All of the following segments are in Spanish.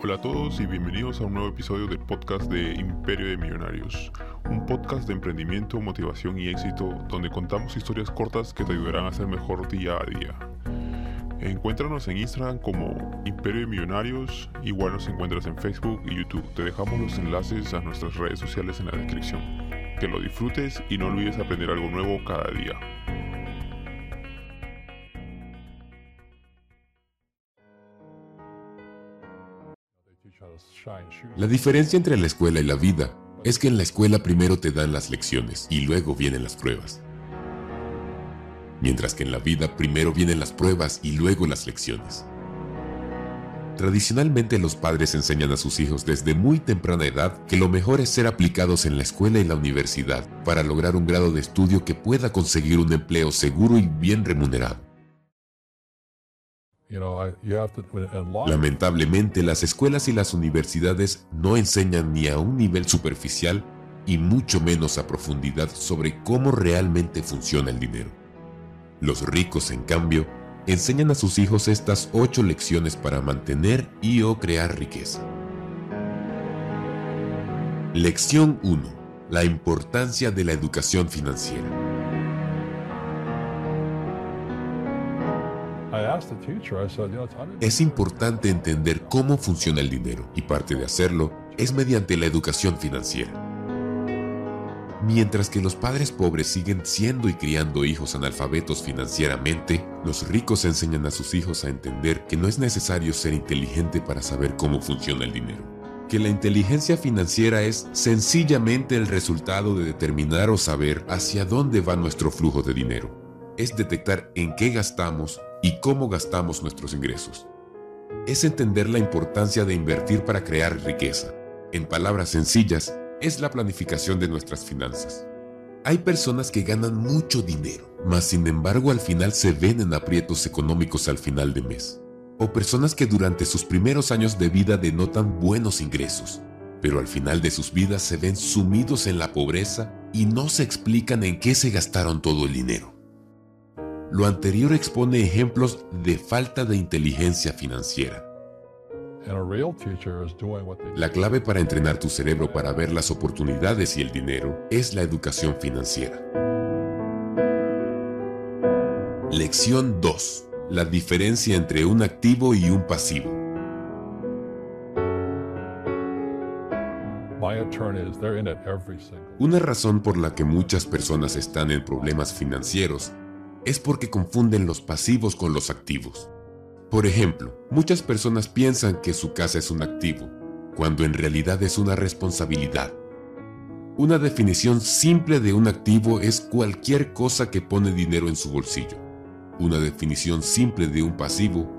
Hola a todos y bienvenidos a un nuevo episodio del podcast de Imperio de Millonarios, un podcast de emprendimiento, motivación y éxito donde contamos historias cortas que te ayudarán a ser mejor día a día. Encuéntranos en Instagram como Imperio de Millonarios, igual nos encuentras en Facebook y YouTube. Te dejamos los enlaces a nuestras redes sociales en la descripción. Que lo disfrutes y no olvides aprender algo nuevo cada día. La diferencia entre la escuela y la vida es que en la escuela primero te dan las lecciones y luego vienen las pruebas. Mientras que en la vida primero vienen las pruebas y luego las lecciones. Tradicionalmente los padres enseñan a sus hijos desde muy temprana edad que lo mejor es ser aplicados en la escuela y la universidad para lograr un grado de estudio que pueda conseguir un empleo seguro y bien remunerado. Lamentablemente, las escuelas y las universidades no enseñan ni a un nivel superficial y mucho menos a profundidad sobre cómo realmente funciona el dinero. Los ricos, en cambio, enseñan a sus hijos estas ocho lecciones para mantener y o crear riqueza. Lección 1. La importancia de la educación financiera. Es importante entender cómo funciona el dinero y parte de hacerlo es mediante la educación financiera. Mientras que los padres pobres siguen siendo y criando hijos analfabetos financieramente, los ricos enseñan a sus hijos a entender que no es necesario ser inteligente para saber cómo funciona el dinero. Que la inteligencia financiera es sencillamente el resultado de determinar o saber hacia dónde va nuestro flujo de dinero. Es detectar en qué gastamos y cómo gastamos nuestros ingresos. Es entender la importancia de invertir para crear riqueza. En palabras sencillas, es la planificación de nuestras finanzas. Hay personas que ganan mucho dinero, mas sin embargo al final se ven en aprietos económicos al final de mes. O personas que durante sus primeros años de vida denotan buenos ingresos, pero al final de sus vidas se ven sumidos en la pobreza y no se explican en qué se gastaron todo el dinero. Lo anterior expone ejemplos de falta de inteligencia financiera. La clave para entrenar tu cerebro para ver las oportunidades y el dinero es la educación financiera. Lección 2. La diferencia entre un activo y un pasivo. Una razón por la que muchas personas están en problemas financieros es porque confunden los pasivos con los activos. Por ejemplo, muchas personas piensan que su casa es un activo, cuando en realidad es una responsabilidad. Una definición simple de un activo es cualquier cosa que pone dinero en su bolsillo. Una definición simple de un pasivo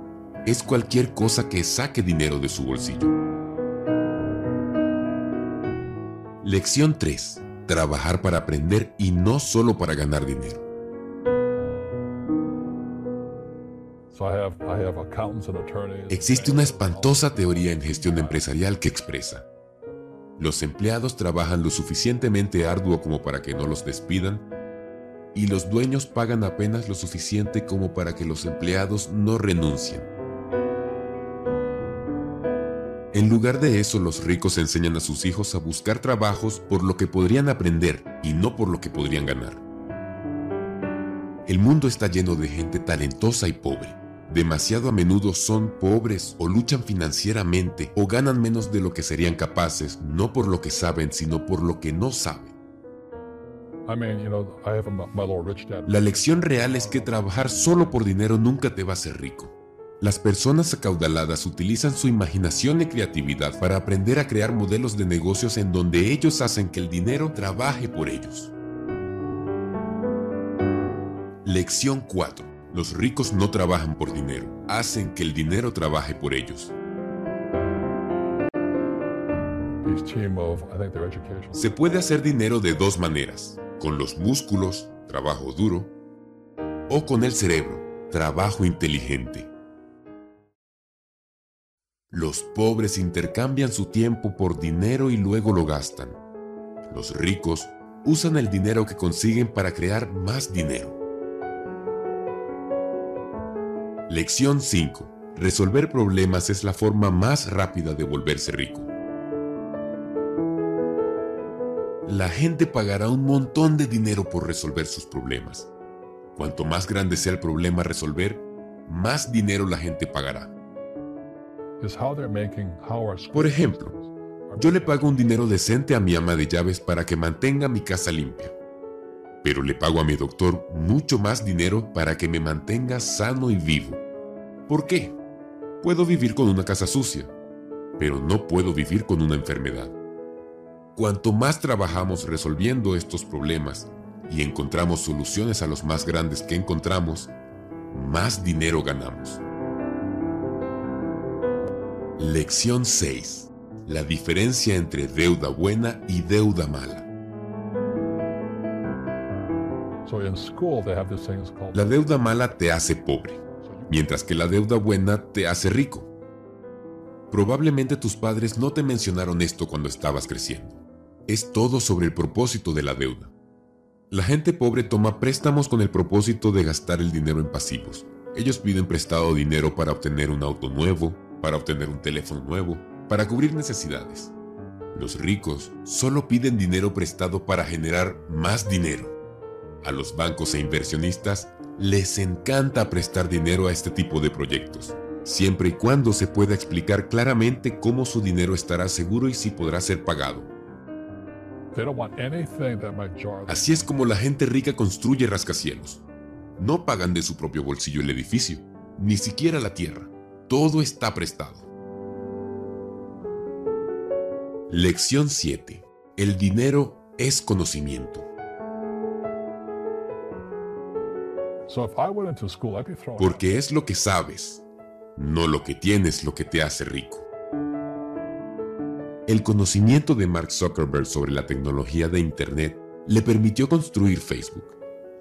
es cualquier cosa que saque dinero de su bolsillo. Lección 3. Trabajar para aprender y no solo para ganar dinero. Existe una espantosa teoría en gestión empresarial que expresa, los empleados trabajan lo suficientemente arduo como para que no los despidan y los dueños pagan apenas lo suficiente como para que los empleados no renuncien. En lugar de eso, los ricos enseñan a sus hijos a buscar trabajos por lo que podrían aprender y no por lo que podrían ganar. El mundo está lleno de gente talentosa y pobre demasiado a menudo son pobres o luchan financieramente o ganan menos de lo que serían capaces, no por lo que saben, sino por lo que no saben. La lección real es que trabajar solo por dinero nunca te va a hacer rico. Las personas acaudaladas utilizan su imaginación y creatividad para aprender a crear modelos de negocios en donde ellos hacen que el dinero trabaje por ellos. Lección 4. Los ricos no trabajan por dinero, hacen que el dinero trabaje por ellos. Se puede hacer dinero de dos maneras, con los músculos, trabajo duro, o con el cerebro, trabajo inteligente. Los pobres intercambian su tiempo por dinero y luego lo gastan. Los ricos usan el dinero que consiguen para crear más dinero. Lección 5. resolver problemas es la forma más rápida de volverse rico. La gente pagará un montón de dinero por resolver sus problemas. Cuanto más grande sea el problema a resolver, más dinero la gente pagará. Por ejemplo, yo le pago un dinero decente a mi ama de llaves para que mantenga mi casa limpia. Pero le pago a mi doctor mucho más dinero para que me mantenga sano y vivo. ¿Por qué? Puedo vivir con una casa sucia, pero no puedo vivir con una enfermedad. Cuanto más trabajamos resolviendo estos problemas y encontramos soluciones a los más grandes que encontramos, más dinero ganamos. Lección 6. La diferencia entre deuda buena y deuda mala. La deuda mala te hace pobre, mientras que la deuda buena te hace rico. Probablemente tus padres no te mencionaron esto cuando estabas creciendo. Es todo sobre el propósito de la deuda. La gente pobre toma préstamos con el propósito de gastar el dinero en pasivos. Ellos piden prestado dinero para obtener un auto nuevo, para obtener un teléfono nuevo, para cubrir necesidades. Los ricos solo piden dinero prestado para generar más dinero. A los bancos e inversionistas les encanta prestar dinero a este tipo de proyectos, siempre y cuando se pueda explicar claramente cómo su dinero estará seguro y si podrá ser pagado. Así es como la gente rica construye rascacielos. No pagan de su propio bolsillo el edificio, ni siquiera la tierra. Todo está prestado. Lección 7. El dinero es conocimiento. Porque es lo que sabes, no lo que tienes lo que te hace rico. El conocimiento de Mark Zuckerberg sobre la tecnología de Internet le permitió construir Facebook.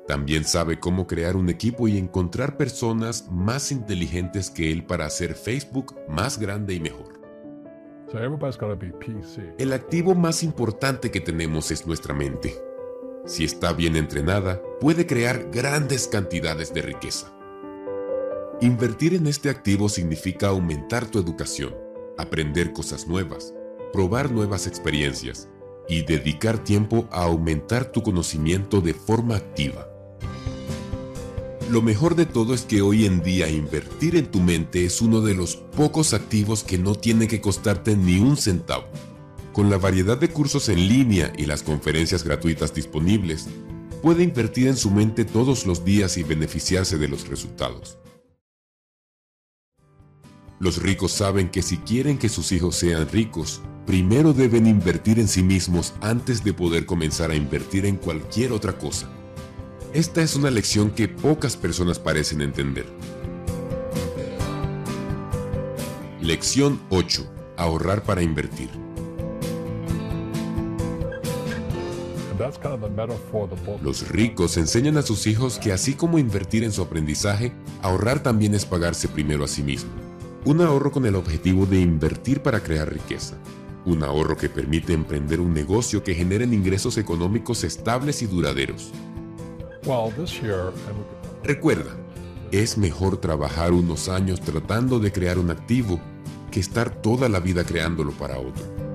También sabe cómo crear un equipo y encontrar personas más inteligentes que él para hacer Facebook más grande y mejor. El activo más importante que tenemos es nuestra mente si está bien entrenada, puede crear grandes cantidades de riqueza. Invertir en este activo significa aumentar tu educación, aprender cosas nuevas, probar nuevas experiencias y dedicar tiempo a aumentar tu conocimiento de forma activa. Lo mejor de todo es que hoy en día invertir en tu mente es uno de los pocos activos que no tiene que costarte ni un centavo. Con la variedad de cursos en línea y las conferencias gratuitas disponibles, puede invertir en su mente todos los días y beneficiarse de los resultados. Los ricos saben que si quieren que sus hijos sean ricos, primero deben invertir en sí mismos antes de poder comenzar a invertir en cualquier otra cosa. Esta es una lección que pocas personas parecen entender. Lección 8. Ahorrar para invertir. Los ricos enseñan a sus hijos que así como invertir en su aprendizaje, ahorrar también es pagarse primero a sí mismo. Un ahorro con el objetivo de invertir para crear riqueza. Un ahorro que permite emprender un negocio que genere ingresos económicos estables y duraderos. Recuerda, es mejor trabajar unos años tratando de crear un activo que estar toda la vida creándolo para otro.